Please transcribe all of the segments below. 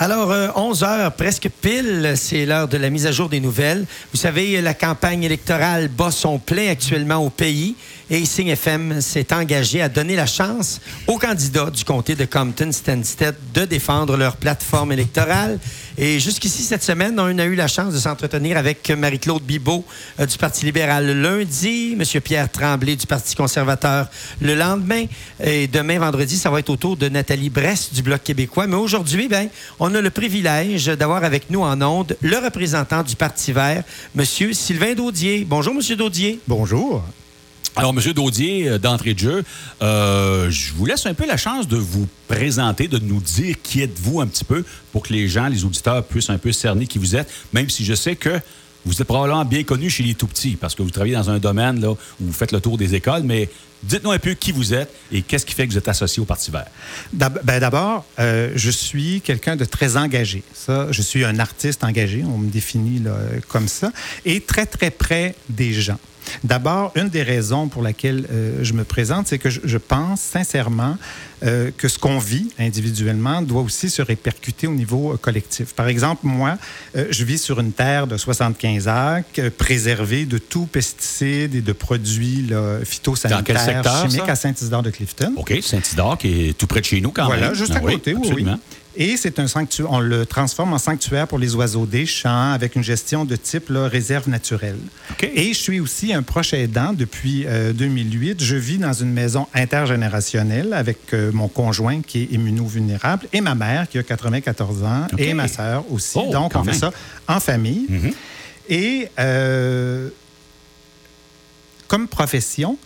Alors, 11 euh, heures, presque pile, c'est l'heure de la mise à jour des nouvelles. Vous savez, la campagne électorale bat son plein actuellement au pays et Sing FM s'est engagé à donner la chance aux candidats du comté de Compton-Stanstead de défendre leur plateforme électorale. Et jusqu'ici, cette semaine, on a eu la chance de s'entretenir avec Marie-Claude Bibot euh, du Parti libéral lundi, M. Pierre Tremblay du Parti conservateur le lendemain. Et demain, vendredi, ça va être au tour de Nathalie Brest du Bloc québécois. Mais aujourd'hui, ben, on a le privilège d'avoir avec nous en ondes le représentant du Parti vert, M. Sylvain Daudier. Bonjour, M. Daudier. Bonjour. Alors, M. Daudier, euh, d'entrée de jeu, euh, je vous laisse un peu la chance de vous présenter, de nous dire qui êtes-vous un petit peu pour que les gens, les auditeurs puissent un peu cerner qui vous êtes, même si je sais que vous êtes probablement bien connu chez les tout-petits parce que vous travaillez dans un domaine là, où vous faites le tour des écoles, mais dites-nous un peu qui vous êtes et qu'est-ce qui fait que vous êtes associé au Parti vert. Ben, d'abord, euh, je suis quelqu'un de très engagé. Ça, je suis un artiste engagé, on me définit comme ça, et très, très près des gens. D'abord, une des raisons pour laquelle euh, je me présente, c'est que je, pense sincèrement euh, que ce qu'on vit individuellement doit aussi se répercuter au niveau euh, collectif. Par exemple, moi, je vis sur une terre de 75 acres, préservée de tout pesticide et de produits phytosanitaires chimiques à Saint-Isidore de Clifton. OK, Saint-Isidore qui est tout près de chez nous quand même. Voilà, juste à ah côté, oui, oui. Et c'est un sanctuaire, on le transforme en sanctuaire pour les oiseaux des champs avec une gestion de type réserve naturelle. Et je suis aussi un proche aidant depuis 2008. Euh, je vis dans une maison intergénérationnelle avec euh, mon conjoint qui est immunovulnérable et ma mère qui a 94 ans et ma sœur aussi. Oh, Donc, on fait ça en famille. Mhm. Et euh, comme profession,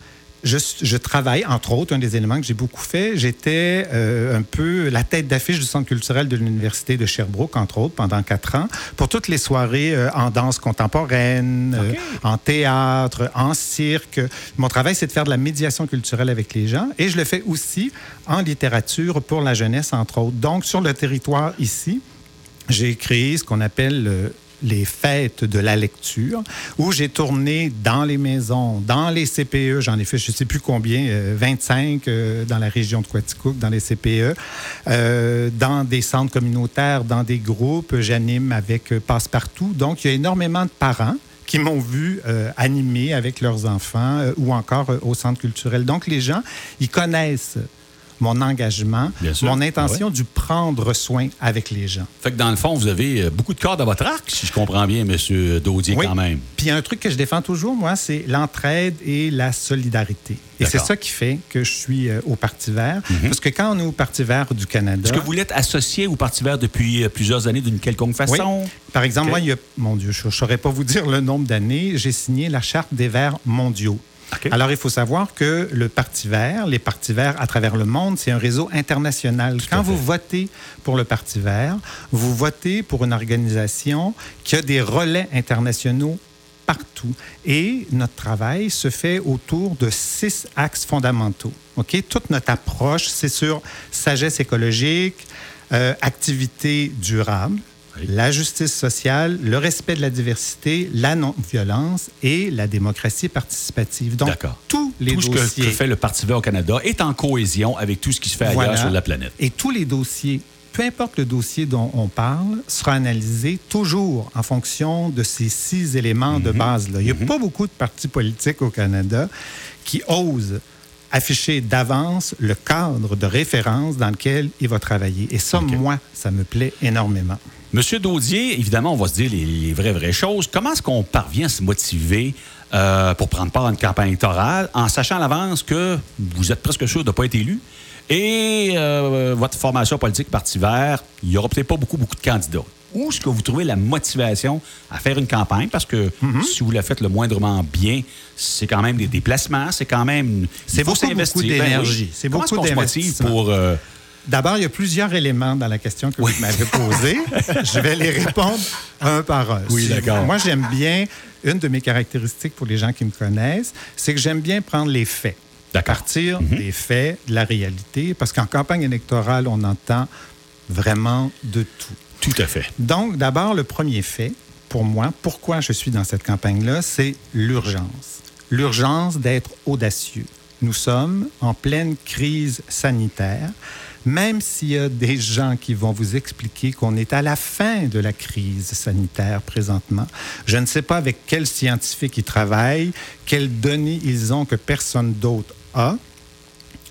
je, travaille, entre autres, un des éléments que j'ai beaucoup fait, j'étais euh, un peu la tête d'affiche du Centre culturel de l'Université de Sherbrooke, entre autres, pendant quatre ans, pour toutes les soirées euh, en danse contemporaine, euh, en théâtre, en cirque. Mon travail, c'est de faire de la médiation culturelle avec les gens et je le fais aussi en littérature pour la jeunesse, entre autres. Donc, sur le territoire ici, j'ai créé ce qu'on appelle les fêtes de la lecture, où j'ai tourné dans les maisons, dans les CPE, j'en ai fait je ne sais plus combien, 25 euh, euh, dans la région de Quaticook, dans les CPE, euh, dans des centres communautaires, dans des groupes, j'anime avec Passepartout. Donc, il y a énormément de parents qui m'ont vu animer avec leurs enfants ou encore au centre culturel. Donc, les gens, ils connaissent mon engagement, mon intention du prendre soin avec les gens. Fait que dans le fond, vous avez euh, beaucoup de cordes à votre arc, si je comprends bien, M. Daudier, quand même. Puis un truc que je défends toujours, moi, c'est l'entraide et la solidarité. Et c'est ça qui fait que je suis euh, au Parti vert. Mhm. Parce que quand on est au Parti vert du Canada... Est-ce que vous l'êtes associé au Parti vert depuis euh, plusieurs années d'une quelconque façon? Oui. Par exemple, moi, il y a, mon Dieu, je ne saurais pas vous dire le nombre d'années, j'ai signé la Charte des Verts mondiaux. Alors, il faut savoir que le Parti vert, les partis verts à travers le monde, c'est un réseau international. Quand vous votez pour le Parti vert, vous votez pour une organisation qui a des relais internationaux partout. Et notre travail se fait autour de six axes fondamentaux. Toute notre approche, c'est sur sagesse écologique, euh, activité durable, la justice sociale, le respect de la diversité, la non-violence et la démocratie participative. Donc, tous les tout dossiers... ce que fait le Parti vert au Canada est en cohésion avec tout ce qui se fait ailleurs sur la planète. Et tous les dossiers peu importe le dossier dont on parle, sera analysé toujours en fonction de ces six éléments de mhm. base-là. Il n'y a mhm. pas beaucoup de partis politiques au Canada qui osent afficher d'avance le cadre de référence dans lequel il va travailler. Et ça, moi, ça me plaît énormément. Monsieur Daudier, évidemment, on va se dire les, vraies, vraies choses. Comment est-ce qu'on parvient à se motiver euh, pour prendre part à une campagne électorale en sachant à l'avance que vous êtes presque sûr de ne pas être élu? Et euh, votre formation politique Parti vert, il n'y aura peut-être pas beaucoup, beaucoup de candidats. Où est-ce que vous trouvez la motivation à faire une campagne? Parce que mm-hmm. si vous la faites le moindrement bien, c'est quand même des déplacements, c'est quand même... C'est beaucoup, beaucoup ben d'énergie. C'est beaucoup d'investissement. pour... Euh, D'abord, il y a plusieurs éléments dans la question que vous m'avez posée. Je vais les répondre un par un. Oui, d'accord. Moi, j'aime bien, une de mes caractéristiques pour les gens qui me connaissent, c'est que j'aime bien prendre les faits. À partir mhm. des faits, de la réalité, parce qu'en campagne électorale, on entend vraiment de tout. Tout à fait. Donc, d'abord, le premier fait, pour moi, pourquoi je suis dans cette campagne-là, c'est l'urgence. L'urgence d'être audacieux. Nous sommes en pleine crise sanitaire. Même s'il y a des gens qui vont vous expliquer qu'on est à la fin de la crise sanitaire présentement, je ne sais pas avec quels scientifiques ils travaillent, quelles données ils ont que personne d'autre a,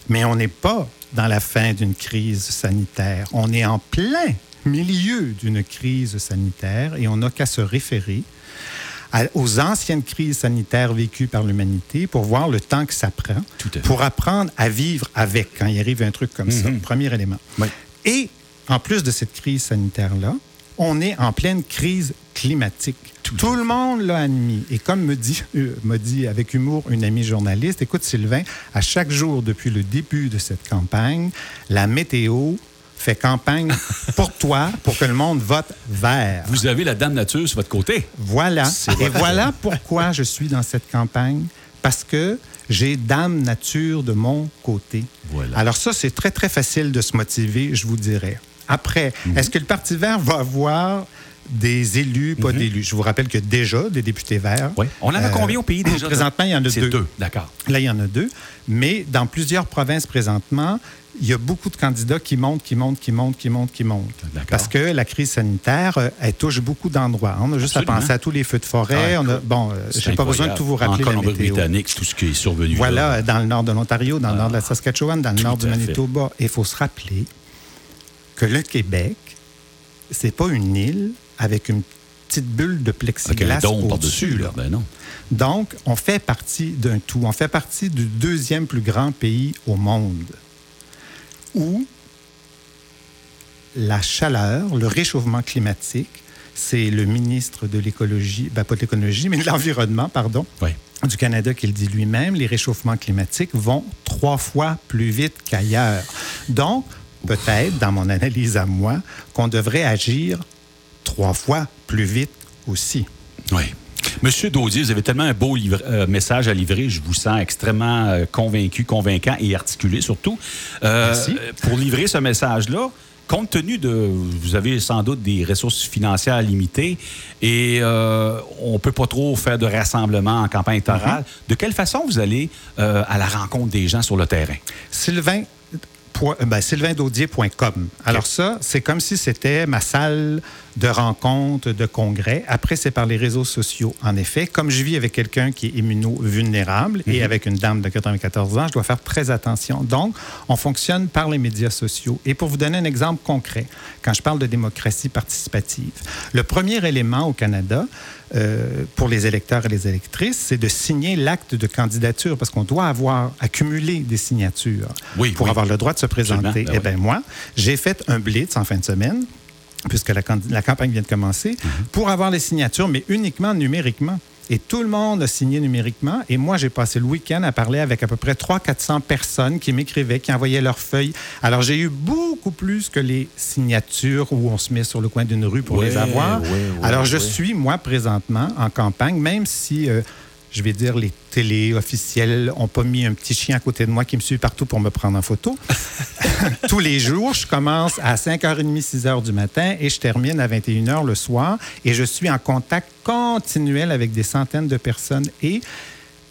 mais on n'est pas dans la fin d'une crise sanitaire. On est en plein milieu d'une crise sanitaire et on n'a qu'à se référer aux anciennes crises sanitaires vécues par l'humanité pour voir le temps que ça prend pour apprendre à vivre avec quand il arrive un truc comme ça. Mhm. Premier élément. Et en plus de cette crise sanitaire-là, on est en pleine crise climatique. Tout, le monde l'a admis. Et comme me dit, euh, me dit avec humour une amie journaliste, écoute Sylvain, à chaque jour depuis le début de cette campagne, la météo fait campagne pour toi, pour que le monde vote vert. Vous avez la Dame Nature sur votre côté. Voilà. Et voilà pourquoi je suis dans cette campagne. Parce que j'ai Dame Nature de mon côté. Voilà. Alors ça, c'est très, très facile de se motiver, je vous dirais. Après, mhm. est-ce que le Parti vert va avoir des élus, pas mhm. d'élus. Je vous rappelle que déjà des députés verts. Oui. On en a combien au pays déjà? Présentement, il y en a deux. deux. D'accord. Là, il y en a deux. Mais dans plusieurs provinces présentement, il y a beaucoup de candidats qui montent, qui montent, qui montent, qui montent, qui montent. Parce que la crise sanitaire, euh, elle touche beaucoup d'endroits. On a juste à penser à tous les feux de forêt. on a, bon, euh, je n'ai pas besoin de tout vous rappeler. En Colombie-Britannique, tout ce qui est survenu. Voilà, dans le nord de l'Ontario, dans le nord de la ah, Saskatchewan, dans le nord du Manitoba. Il faut se rappeler que le Québec, c'est pas une île avec une petite bulle de plexiglas au-dessus. Ben non. Donc, on fait partie d'un tout. On fait partie du deuxième plus grand pays au monde où la chaleur, le réchauffement climatique, c'est le ministre de l'écologie, ben pas de l'écologie, mais de l'environnement, pardon, du Canada qui le dit lui-même, les réchauffements climatiques vont trois fois plus vite qu'ailleurs. Donc, peut-être, dans mon analyse à moi, qu'on devrait agir trois fois plus vite aussi. Oui. Monsieur Daudier, vous avez tellement un beau euh, message à livrer. Je vous sens extrêmement euh, convaincu, convaincant et articulé surtout. Euh, Merci. Pour livrer ce message-là, compte tenu de, vous avez sans doute des ressources financières limitées et on ne peut pas trop faire de rassemblements en campagne électorale, mm-hmm. de quelle façon vous allez à la rencontre des gens sur le terrain? Sylvain, ben, sylvaindaudier.com. Alors ça, c'est comme si c'était ma salle de rencontre, de congrès. Après, c'est par les réseaux sociaux. En effet, comme je vis avec quelqu'un qui est immuno-vulnérable et mhm. avec une dame de 94 ans, je dois faire très attention. Donc, on fonctionne par les médias sociaux. Et pour vous donner un exemple concret, quand je parle de démocratie participative, le premier élément au Canada, euh, pour les électeurs et les électrices, c'est de signer l'acte de candidature parce qu'on doit avoir accumulé des signatures pour avoir le droit de se présenter. Ben eh bien, moi, j'ai fait un blitz en fin de semaine puisque la, campagne vient de commencer, mhm. pour avoir les signatures, mais uniquement numériquement. Et tout le monde a signé numériquement. Et moi, j'ai passé le week-end à parler avec à peu près 300-400 personnes qui m'écrivaient, qui envoyaient leurs feuilles. Alors, j'ai eu beaucoup plus que les signatures où on se met sur le coin d'une rue pour les avoir. Alors, je suis, moi, présentement, en campagne, même si... Euh, je vais dire, les télés officielles n'ont pas mis un petit chien à côté de moi qui me suit partout pour me prendre en photo. Tous les jours, je commence à 5h30, 6h du matin et je termine à 21h le soir et je suis en contact continuel avec des centaines de personnes et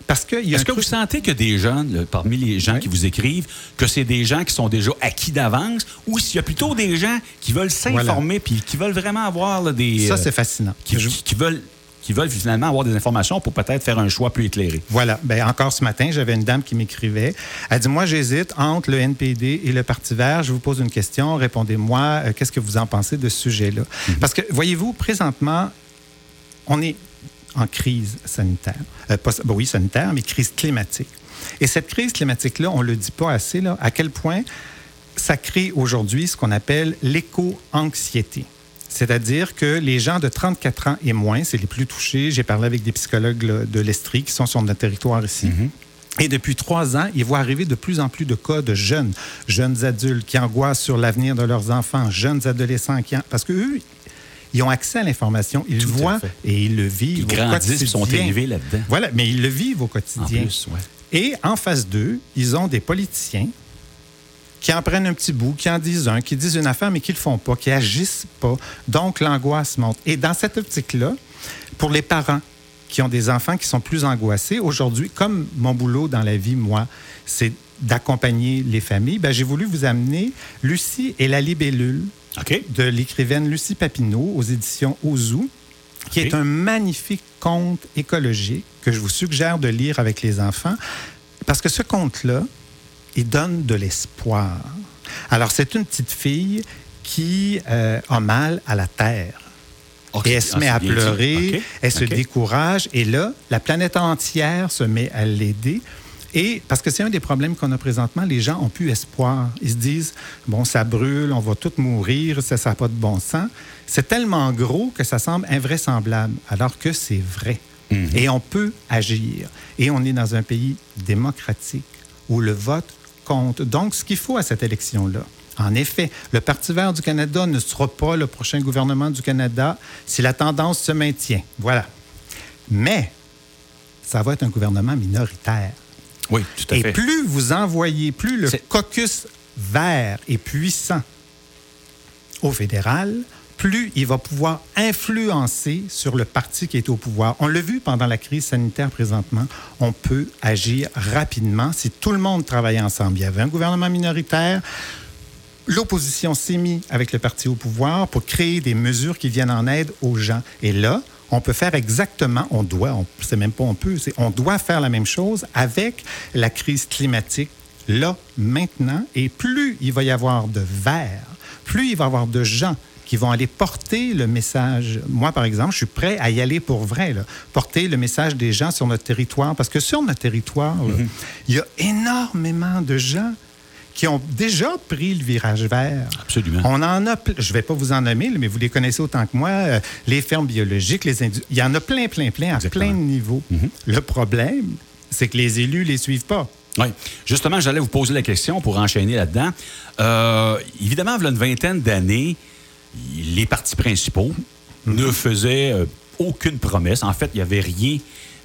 parce que Est-ce que vous sentez que des gens, parmi les gens qui vous écrivent, que c'est des gens qui sont déjà acquis d'avance ou s'il y a plutôt des gens qui veulent s'informer puis qui veulent vraiment avoir des. Ça, euh, c'est fascinant. qui, veulent qui veulent finalement avoir des informations pour peut-être faire un choix plus éclairé. Voilà. Bien, encore ce matin, j'avais une dame qui m'écrivait. Elle dit Moi, j'hésite entre le NPD et le Parti vert. Je vous pose une question. Répondez-moi. Euh, qu'est-ce que vous en pensez de ce sujet-là? Mhm. Parce que, voyez-vous, présentement, on est en crise sanitaire. Euh, pas, ben oui, sanitaire, mais crise climatique. Et cette crise climatique-là, on ne le dit pas assez, là, à quel point ça crée aujourd'hui ce qu'on appelle l'éco-anxiété. C'est-à-dire que les gens de 34 ans et moins, c'est les plus touchés. J'ai parlé avec des psychologues de l'Estrie qui sont sur notre territoire ici. Mhm. Et depuis trois ans, ils voient arriver de plus en plus de cas de jeunes, jeunes adultes qui angoissent sur l'avenir de leurs enfants, jeunes adolescents qui... Parce qu'eux, ils ont accès à l'information, ils le voient et ils le vivent ils grandissent, Ils sont élevés là-dedans. Voilà, mais ils le vivent au quotidien. Et en face d'eux, ils ont des politiciens qui en prennent un petit bout, qui en disent un, qui disent une affaire, mais qui ne le font pas, qui agissent pas. Donc, l'angoisse monte. Et dans cette optique-là, pour les parents qui ont des enfants qui sont plus angoissés, aujourd'hui, comme mon boulot dans la vie, moi, c'est d'accompagner les familles, ben, j'ai voulu vous amener Lucie et la libellule de l'écrivaine Lucie Papineau aux éditions Ozu, qui est un magnifique conte écologique que je vous suggère de lire avec les enfants, parce que ce conte-là, il donne de l'espoir. Alors, c'est une petite fille qui euh, a mal à la terre. Et elle se met ah, à pleurer, elle se décourage, et là, la planète entière se met à l'aider. Et parce que c'est un des problèmes qu'on a présentement, les gens ont plus espoir. Ils se disent, bon, ça brûle, on va tous mourir, ça n'a pas de bon sens. C'est tellement gros que ça semble invraisemblable, alors que c'est vrai. Mhm. Et on peut agir. Et on est dans un pays démocratique où le vote compte. Donc, ce qu'il faut à cette élection-là, en effet, le Parti vert du Canada ne sera pas le prochain gouvernement du Canada si la tendance se maintient. Voilà. Mais ça va être un gouvernement minoritaire. Oui, tout à fait. Et plus vous envoyez, plus le caucus vert est puissant au fédéral, plus il va pouvoir influencer sur le parti qui est au pouvoir. On l'a vu pendant la crise sanitaire présentement, on peut agir rapidement si tout le monde travaille ensemble. Il y avait un gouvernement minoritaire, l'opposition s'est mise avec le parti au pouvoir pour créer des mesures qui viennent en aide aux gens. Et là, on peut faire exactement, on doit, on sait même pas on peut, on doit faire la même chose avec la crise climatique là, maintenant. Et plus il va y avoir de verts, plus il va y avoir de gens qui vont aller porter le message. Moi, par exemple, je suis prêt à y aller pour vrai, porter le message des gens sur notre territoire, parce que sur notre territoire, mm-hmm. il y a énormément de gens qui ont déjà pris le virage vert. Absolument. On en a, je ne vais pas vous en nommer, mais vous les connaissez autant que moi, euh, les fermes biologiques, les il y en a plein, plein, plein, à plein de niveaux. Mhm. Le problème, c'est que les élus ne les suivent pas. Oui. Justement, j'allais vous poser la question pour enchaîner là-dedans. Euh, évidemment, il y a une vingtaine d'années, les partis principaux ne faisaient euh, aucune promesse. En fait, il n'y avait rien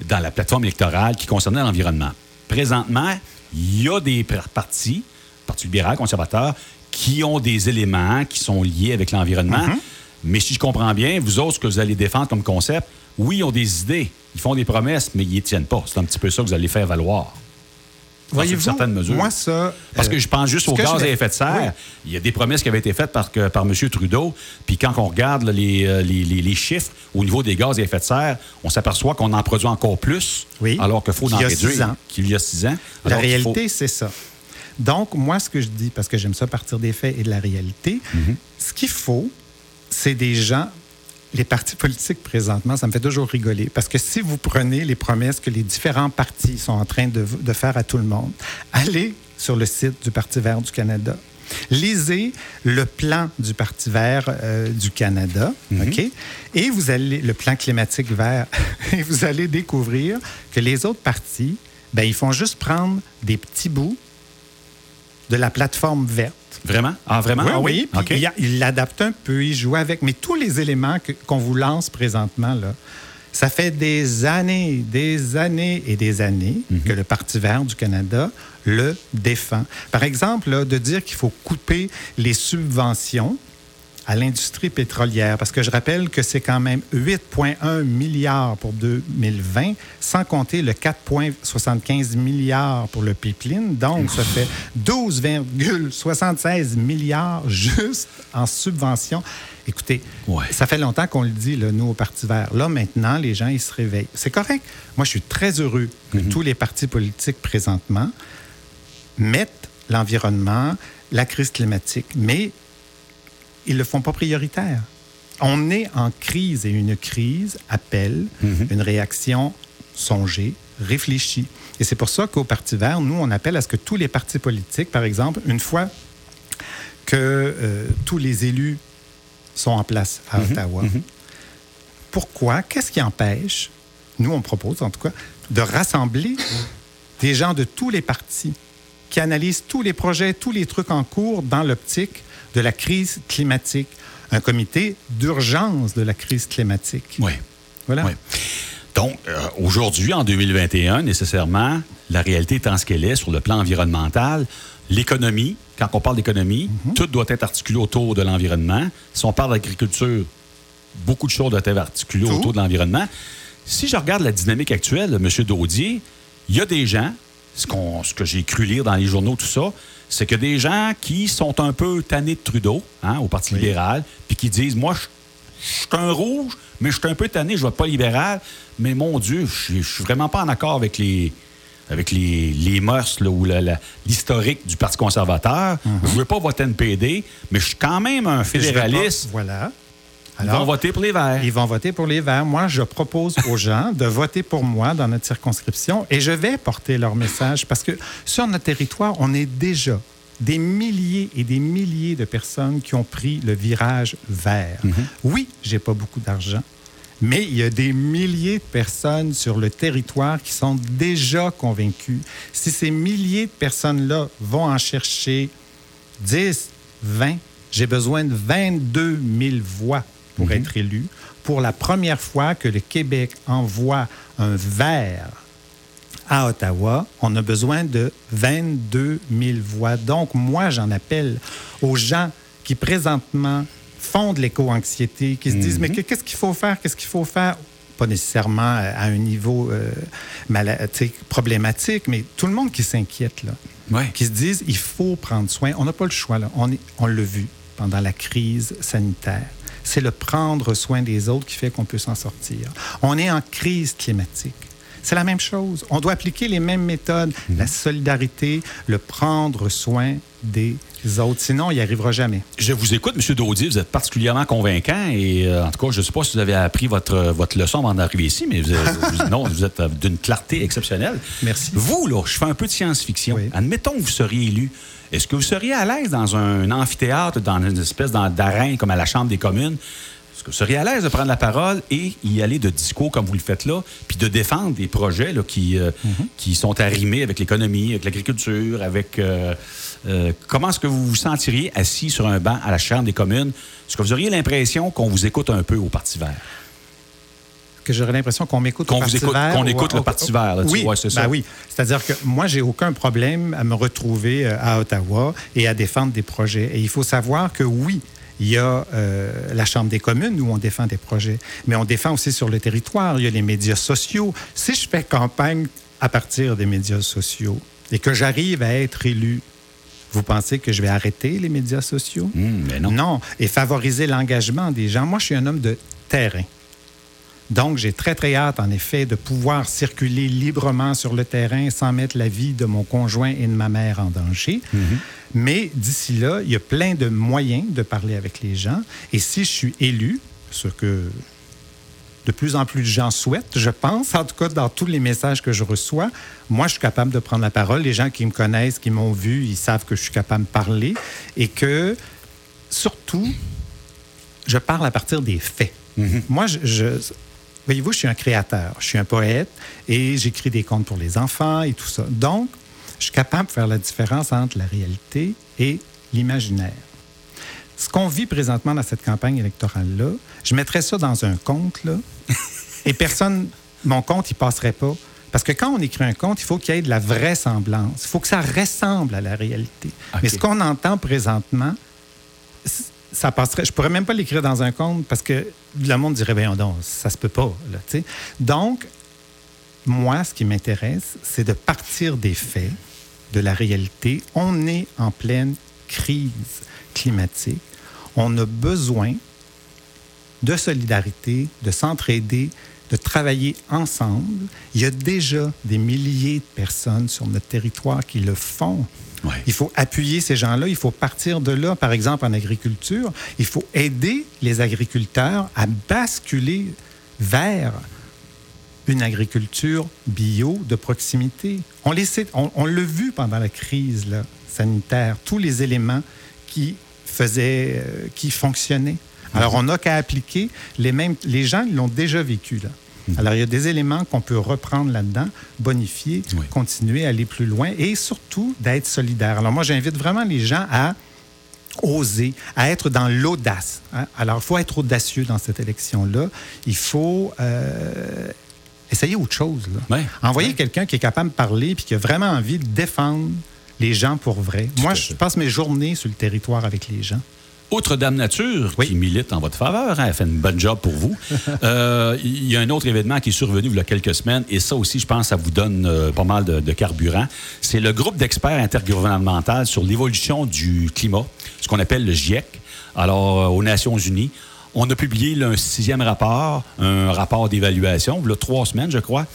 dans la plateforme électorale qui concernait l'environnement. Présentement, il y a des partis Parti libéral, conservateur, qui ont des éléments qui sont liés avec l'environnement. Mhm. Mais si je comprends bien, vous autres, ce que vous allez défendre comme concept, oui, ils ont des idées, ils font des promesses, mais ils n'y tiennent pas. C'est un petit peu ça que vous allez faire valoir. Voyez-vous, certaines mesures. Moi, ça. Parce que je pense juste au gaz à effet de serre. Il y a des promesses qui avaient été faites par, par M. Trudeau. Puis quand on regarde euh, les, les, chiffres au niveau des gaz à effet de serre, on s'aperçoit qu'on en produit encore plus. Alors qu'il faut en réduire. Qu'il y a six ans. La réalité, c'est ça. Donc, moi, ce que je dis, parce que j'aime ça partir des faits et de la réalité, mhm. ce qu'il faut, c'est des gens les partis politiques présentement, ça me fait toujours rigoler. Parce que si vous prenez les promesses que les différents partis sont en train de, faire à tout le monde, allez sur le site du Parti vert du Canada. Lisez le plan du Parti vert euh, du Canada, mhm. OK? Et vous allez, le plan climatique vert, et vous allez découvrir que les autres partis, ben, ils font juste prendre des petits bouts de la plateforme verte. Vraiment? Ah, vraiment? Oui, ah il l'adapte un peu, il joue avec. Mais tous les éléments qu'on vous lance présentement, là, ça fait des années, des années et des années mhm. que le Parti vert du Canada le défend. Par exemple, de dire qu'il faut couper les subventions à l'industrie pétrolière, parce que je rappelle que c'est quand même 8,1 milliards pour 2020, sans compter le 4,75 milliards pour le pipeline. Donc, ça fait 12,76 milliards juste en subventions. Écoutez, ça fait longtemps qu'on le dit, nous, au Parti vert. Là, maintenant, les gens, ils se réveillent. C'est correct. Moi, je suis très heureux que mm-hmm. tous les partis politiques présentement mettent l'environnement, la crise climatique. Mais ils ne le font pas prioritaire. On est en crise et une crise appelle mhm. une réaction songée, réfléchie. Et c'est pour ça qu'au Parti vert, nous, on appelle à ce que tous les partis politiques, par exemple, une fois que euh, tous les élus sont en place à mhm. Ottawa, mhm. pourquoi, qu'est-ce qui empêche, nous, on propose en tout cas, de rassembler des gens de tous les partis qui analysent tous les projets, tous les trucs en cours dans l'optique de la crise climatique, un comité d'urgence de la crise climatique. Oui. Voilà. Donc, euh, aujourd'hui, en 2021, nécessairement, la réalité étant ce qu'elle est sur le plan environnemental, l'économie, quand on parle d'économie, mhm. tout doit être articulé autour de l'environnement. Si on parle d'agriculture, beaucoup de choses doivent être articulées autour de l'environnement. Si je regarde la dynamique actuelle, M. Daudier, il y a des gens ce, qu'on, ce que j'ai cru lire dans les journaux, tout ça, c'est que des gens qui sont un peu tannés de Trudeau, hein, au Parti libéral, puis qui disent Moi, je suis un rouge, mais je suis un peu tanné, je ne vote pas libéral, mais mon Dieu, je ne suis vraiment pas en accord avec les, avec les, les mœurs ou l'historique du Parti conservateur. Mhm. Je ne veux pas voter NPD, mais je suis quand même un fédéraliste. voilà. Ils vont voter pour les Verts. Ils vont voter pour les Verts. Moi, je propose aux gens de voter pour moi dans notre circonscription et je vais porter leur message parce que sur notre territoire, on est déjà des milliers et des milliers de personnes qui ont pris le virage vert. Mhm. Oui, j'ai pas beaucoup d'argent, mais il y a des milliers de personnes sur le territoire qui sont déjà convaincues. Si ces milliers de personnes-là vont en chercher 10, 20, j'ai besoin de 22 000 voix pour mhm. être élu. Pour la première fois que le Québec envoie un vert à Ottawa, on a besoin de 22 000 voix. Donc, moi, j'en appelle aux gens qui présentement font de l'éco-anxiété, qui se disent, mais mhm. qu'est-ce qu'il faut faire? Qu'est-ce qu'il faut faire? Pas nécessairement à un niveau euh, problématique, mais tout le monde qui s'inquiète, là, qui se disent, il faut prendre soin. On n'a pas le choix, là. On, on l'a vu pendant la crise sanitaire. C'est le prendre soin des autres qui fait qu'on peut s'en sortir. On est en crise climatique. C'est la même chose. On doit appliquer les mêmes méthodes, mhm. la solidarité, le prendre soin des autres. Sinon, il n'y arrivera jamais. Je vous écoute, M. Daudier. Vous êtes particulièrement convaincant. Et euh, en tout cas, je ne sais pas si vous avez appris votre, votre leçon avant d'arriver ici, mais vous, non, vous êtes d'une clarté exceptionnelle. Merci. Vous, là, je fais un peu de science-fiction. Admettons que vous seriez élu. Est-ce que vous seriez à l'aise dans un amphithéâtre, dans une espèce d'arène comme à la Chambre des communes, est-ce que vous seriez à l'aise de prendre la parole et y aller de discours comme vous le faites là, puis de défendre des projets là, qui, euh, mhm. qui sont arrimés avec l'économie, avec l'agriculture, avec... Euh, euh, comment est-ce que vous vous sentiriez assis sur un banc à la Chambre des communes? Est-ce que vous auriez l'impression qu'on vous écoute un peu au Parti vert? que j'aurais l'impression qu'on m'écoute au Parti vert. Qu'on écoute le Parti vert. Là, oui, c'est ça. Ben oui. C'est-à-dire que moi, j'ai aucun problème à me retrouver à Ottawa et à défendre des projets. Et il faut savoir que oui, il y a euh, la Chambre des communes où on défend des projets, mais on défend aussi sur le territoire. Il y a les médias sociaux. Si je fais campagne à partir des médias sociaux et que j'arrive à être élu, vous pensez que je vais arrêter les médias sociaux? Hmm, mais non. Non. Et favoriser l'engagement des gens. Moi, je suis un homme de terrain. Donc, j'ai très, très hâte, en effet, de pouvoir circuler librement sur le terrain sans mettre la vie de mon conjoint et de ma mère en danger. Mm-hmm. Mais d'ici là, il y a plein de moyens de parler avec les gens. Et si je suis élu, ce que de plus en plus de gens souhaitent, je pense, en tout cas dans tous les messages que je reçois, moi, je suis capable de prendre la parole. Les gens qui me connaissent, qui m'ont vu, ils savent que je suis capable de parler et que, surtout, je parle à partir des faits. Mm-hmm. Moi, je, voyez-vous, je suis un créateur, je suis un poète et j'écris des contes pour les enfants et tout ça. Donc, je suis capable de faire la différence entre la réalité et l'imaginaire. Ce qu'on vit présentement dans cette campagne électorale-là, je mettrais ça dans un conte, là, et personne, mon compte, il passerait pas. Parce que quand on écrit un conte, il faut qu'il y ait de la vraisemblance. Il faut que ça ressemble à la réalité. Mais ce qu'on entend présentement, ça passerait. Je pourrais même pas l'écrire dans un conte parce que le monde dirait, ben non, ça se peut pas. Là, Donc, moi, ce qui m'intéresse, c'est de partir des faits, de la réalité. On est en pleine crise climatique. On a besoin de solidarité, de s'entraider, de travailler ensemble. Il y a déjà des milliers de personnes sur notre territoire qui le font. Il faut appuyer ces gens-là, il faut partir de là, par exemple en agriculture. Il faut aider les agriculteurs à basculer vers une agriculture bio de proximité. On, on, l'a vu pendant la crise sanitaire, tous les éléments qui faisaient, euh, qui fonctionnaient. Alors, on n'a qu'à appliquer les mêmes. Les gens l'ont déjà vécu, là. Mhm. Alors, il y a des éléments qu'on peut reprendre là-dedans, bonifier, continuer, aller plus loin et surtout d'être solidaire. Alors, moi, j'invite vraiment les gens à oser, à être dans l'audace. Hein. Alors, il faut être audacieux dans cette élection-là. Il faut euh, essayez autre chose. Là. Envoyez quelqu'un qui est capable de parler puis qui a vraiment envie de défendre les gens pour vrai. Moi, je passe mes journées sur le territoire avec les gens. outre Dame Nature, qui milite en votre faveur, hein, elle fait une bonne job pour vous, euh, il y a un autre événement qui est survenu il y a quelques semaines, et ça aussi, je pense, ça vous donne euh, pas mal de, carburant. C'est le groupe d'experts intergouvernemental sur l'évolution du climat, ce qu'on appelle le GIEC, alors euh, aux Nations Unies. On a publié un sixième rapport, un rapport d'évaluation, il y a trois semaines, je crois.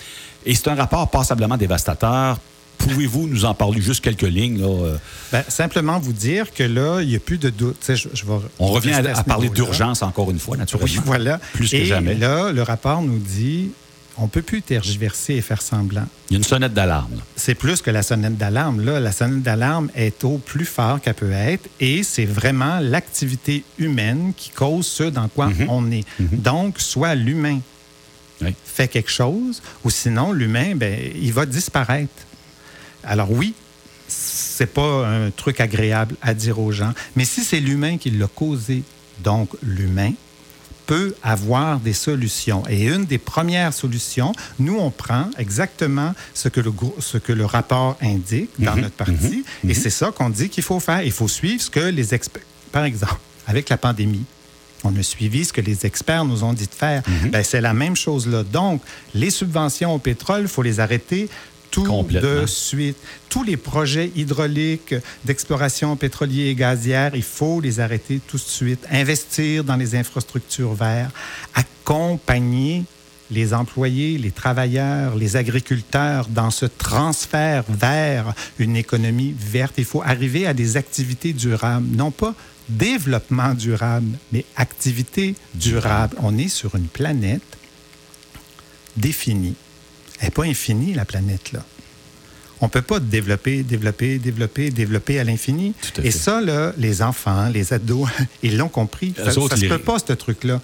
Et c'est un rapport passablement dévastateur Pouvez-vous nous en parler juste quelques lignes? Là? Euh? Ben, simplement vous dire que là, il n'y a plus de doute. Je, On revient à, parler d'urgence encore une fois, naturellement. Oui, voilà. Plus que jamais. là, le rapport nous dit on ne peut plus tergiverser et faire semblant. Il y a une sonnette d'alarme. C'est plus que la sonnette d'alarme. Là, la sonnette d'alarme est au plus fort qu'elle peut être et c'est vraiment l'activité humaine qui cause ce dans quoi mhm. on est. Mhm. Donc, soit l'humain fait quelque chose ou sinon l'humain, ben, il va disparaître. Alors oui, c'est pas un truc agréable à dire aux gens, mais si c'est l'humain qui l'a causé, donc l'humain peut avoir des solutions. Et une des premières solutions, nous, on prend exactement ce que le, ce que le rapport indique dans mhm. notre partie, mhm. et mhm. c'est ça qu'on dit qu'il faut faire. Il faut suivre ce que les experts... Par exemple, avec la pandémie, on a suivi ce que les experts nous ont dit de faire. Ben, c'est la même chose là. Donc, les subventions au pétrole, il faut les arrêter tout de suite. Tous les projets hydrauliques d'exploration pétrolière et gazière, il faut les arrêter tout de suite. Investir dans les infrastructures vertes, accompagner les employés, les travailleurs, les agriculteurs dans ce transfert vers une économie verte. Il faut arriver à des activités durables, non pas développement durable, mais activité durable. On est sur une planète définie elle n'est pas infinie, la planète, là. On ne peut pas développer, développer, développer, développer à l'infini. Et ça, là, les enfants, les ados, ils l'ont compris. Ça ne se peut pas, ce truc-là.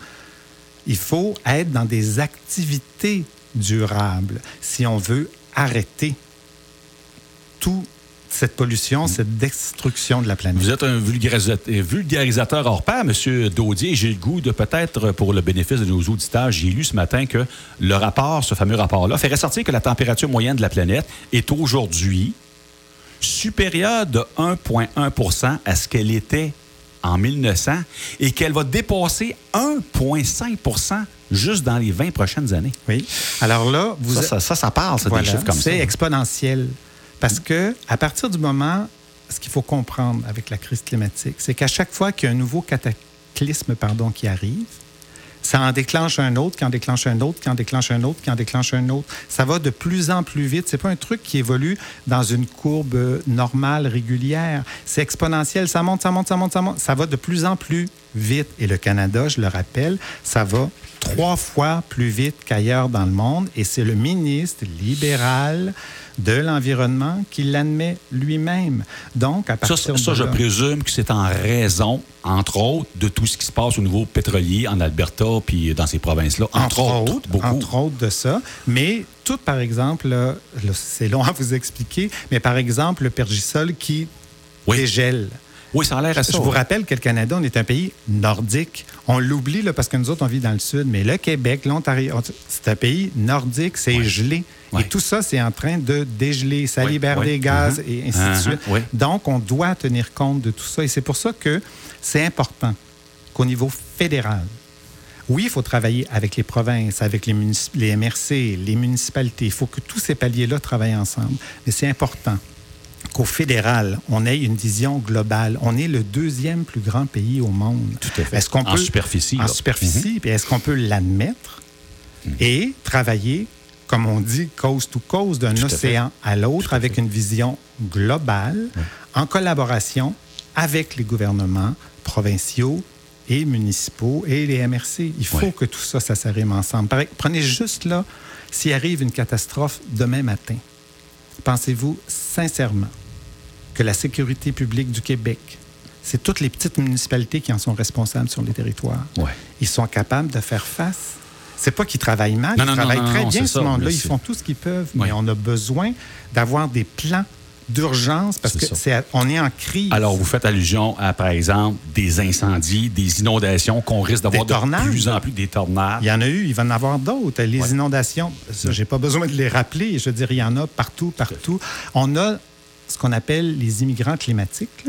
Il faut être dans des activités durables si on veut arrêter tout cette pollution, cette destruction de la planète. Vous êtes un vulgarisateur hors pair, M. Daudier. J'ai le goût de peut-être, pour le bénéfice de nos auditeurs, j'ai lu ce matin que le rapport, ce fameux rapport-là, fait ressortir que la température moyenne de la planète est aujourd'hui supérieure de 1,1% à ce qu'elle était en 1900 et qu'elle va dépasser 1,5% juste dans les 20 prochaines années. Oui. Alors là, vous ça, ça, ça, parle, ça, des chiffres comme ça. C'est exponentiel. Parce que à partir du moment, ce qu'il faut comprendre avec la crise climatique, c'est qu'à chaque fois qu'il y a un nouveau cataclysme pardon, qui arrive, ça en déclenche un autre, qui en déclenche un autre, qui en déclenche un autre, qui en déclenche un autre. Ça va de plus en plus vite. C'est pas un truc qui évolue dans une courbe normale, régulière. C'est exponentiel. Ça monte, ça monte, ça monte, ça monte. Ça va de plus en plus vite. Et le Canada, je le rappelle, ça va trois fois plus vite qu'ailleurs dans le monde. Et c'est le ministre libéral de l'environnement qui l'admet lui-même. Donc, à partir ça, ça je présume que c'est en raison, entre autres, de tout ce qui se passe au niveau pétrolier en Alberta puis dans ces provinces-là. Entre, autres, beaucoup. Entre autres de ça. Mais tout, par exemple, c'est long à vous expliquer, mais par exemple, le pergisol qui dégèle. Oui, ça a l'air à ça. Je vous rappelle que le Canada, on est un pays nordique. On l'oublie parce que nous autres, on vit dans le sud, mais le Québec, l'Ontario, c'est un pays nordique, c'est gelé. Et tout ça, c'est en train de dégeler. Ça libère des gaz uh-huh. et ainsi de uh-huh. suite. Donc, on doit tenir compte de tout ça. Et c'est pour ça que c'est important qu'au niveau fédéral, oui, il faut travailler avec les provinces, avec les, les MRC, les municipalités. Il faut que tous ces paliers-là travaillent ensemble. Mais c'est important qu'au fédéral, on ait une vision globale. On est le deuxième plus grand pays au monde. Tout à fait. Est-ce qu'on en superficie. En superficie. Mm-hmm. Est-ce qu'on peut l'admettre mm-hmm. et travailler comme on dit, cause to cause, d'un océan à, l'autre, avec une vision globale, en collaboration avec les gouvernements provinciaux et municipaux et les MRC. Il faut que tout ça, ça s'arrime ensemble. Prenez juste là, s'il arrive une catastrophe demain matin, pensez-vous sincèrement que la sécurité publique du Québec, c'est toutes les petites municipalités qui en sont responsables sur les territoires, ils sont capables de faire face c'est pas qu'ils travaillent mal, ils travaillent très bien ce monde-là. Ils font tout ce qu'ils peuvent, mais on a besoin d'avoir des plans d'urgence parce que est, on est en crise. Alors, vous faites allusion à, par exemple, des incendies, des inondations qu'on risque d'avoir de plus en plus des tornades. Il y en a eu, il va en avoir d'autres. Les inondations, j'ai pas besoin de les rappeler. Je veux dire, il y en a partout, partout. On a ce qu'on appelle les immigrants climatiques.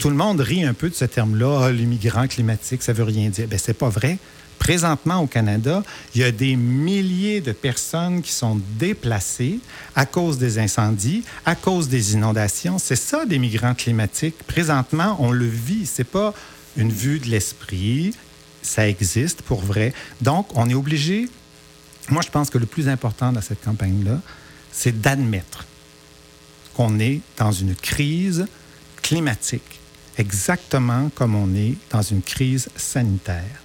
Tout le monde rit un peu de ce terme-là, ah, l'immigrant climatique, ça veut rien dire. Ben, c'est pas vrai. Présentement, au Canada, il y a des milliers de personnes qui sont déplacées à cause des incendies, à cause des inondations. C'est ça, des migrants climatiques. Présentement, on le vit. C'est pas une vue de l'esprit. Ça existe pour vrai. Donc, on est obligé. Moi, je pense que le plus important dans cette campagne-là, c'est d'admettre qu'on est dans une crise climatique, exactement comme on est dans une crise sanitaire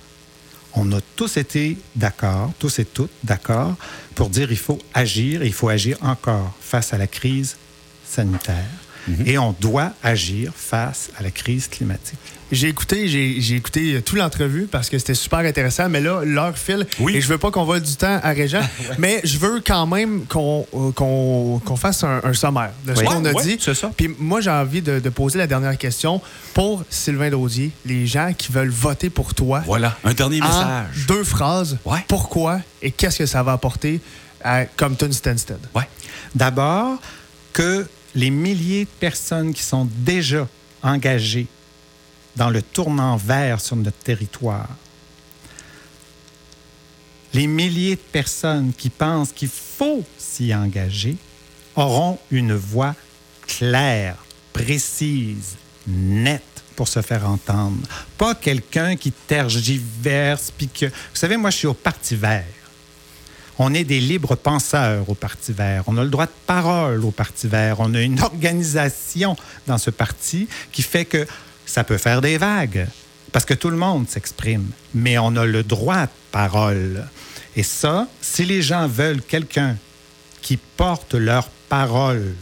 on a tous été d'accord, tous et toutes d'accord, pour dire qu'il faut agir et il faut agir encore face à la crise sanitaire. Mhm. Et on doit agir face à la crise climatique. J'ai écouté, j'ai écouté euh, toute l'entrevue parce que c'était super intéressant, mais là, l'heure file oui. et je veux pas qu'on vole du temps à Régent, mais je veux quand même qu'on euh, fasse un, sommaire de ce qu'on a dit. Ça. Puis moi, j'ai envie de, poser la dernière question pour Sylvain Daudier, les gens qui veulent voter pour toi. Voilà, un dernier message. deux phrases. Pourquoi et qu'est-ce que ça va apporter à Compton Stansted? Ouais. D'abord, que les milliers de personnes qui sont déjà engagées dans le tournant vert sur notre territoire, les milliers de personnes qui pensent qu'il faut s'y engager auront une voix claire, précise, nette pour se faire entendre. Pas quelqu'un qui tergiverse, puis que... Vous savez, moi, je suis au Parti vert. On est des libres penseurs au Parti vert. On a le droit de parole au Parti vert. On a une organisation dans ce parti qui fait que ça peut faire des vagues parce que tout le monde s'exprime, mais on a le droit de parole. Et ça, si les gens veulent quelqu'un qui porte leur parole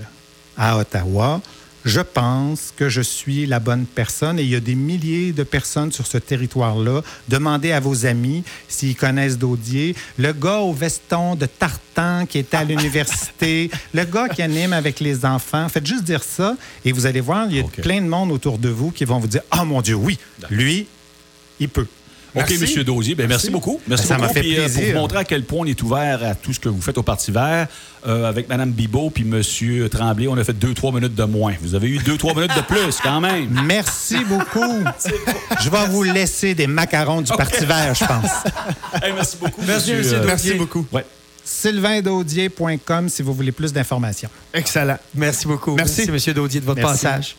à Ottawa, je pense que je suis la bonne personne et il y a des milliers de personnes sur ce territoire-là. Demandez à vos amis s'ils connaissent Daudier. Le gars au veston de tartan qui était à l'université, le gars qui anime avec les enfants. Faites juste dire ça et vous allez voir, il y a plein de monde autour de vous qui vont vous dire Ah oh, mon Dieu, oui, lui, il peut. OK, M. Dosier. Ben, merci. beaucoup. Merci ben, ça beaucoup. Fait plaisir. Euh, pour vous montrer à quel point on est ouvert à tout ce que vous faites au Parti vert, euh, avec Mme Bibot puis M. Tremblay, on a fait deux, trois minutes de moins. Vous avez eu deux, trois minutes de plus, quand même. Merci beaucoup. Je vais vous laisser des macarons du Parti vert, je pense. merci beaucoup. Merci, M. Dosier. Merci beaucoup. Ouais. sylvaindaudier.com si vous voulez plus d'informations. Excellent. Merci beaucoup. Merci, M. Daudier, de votre passage.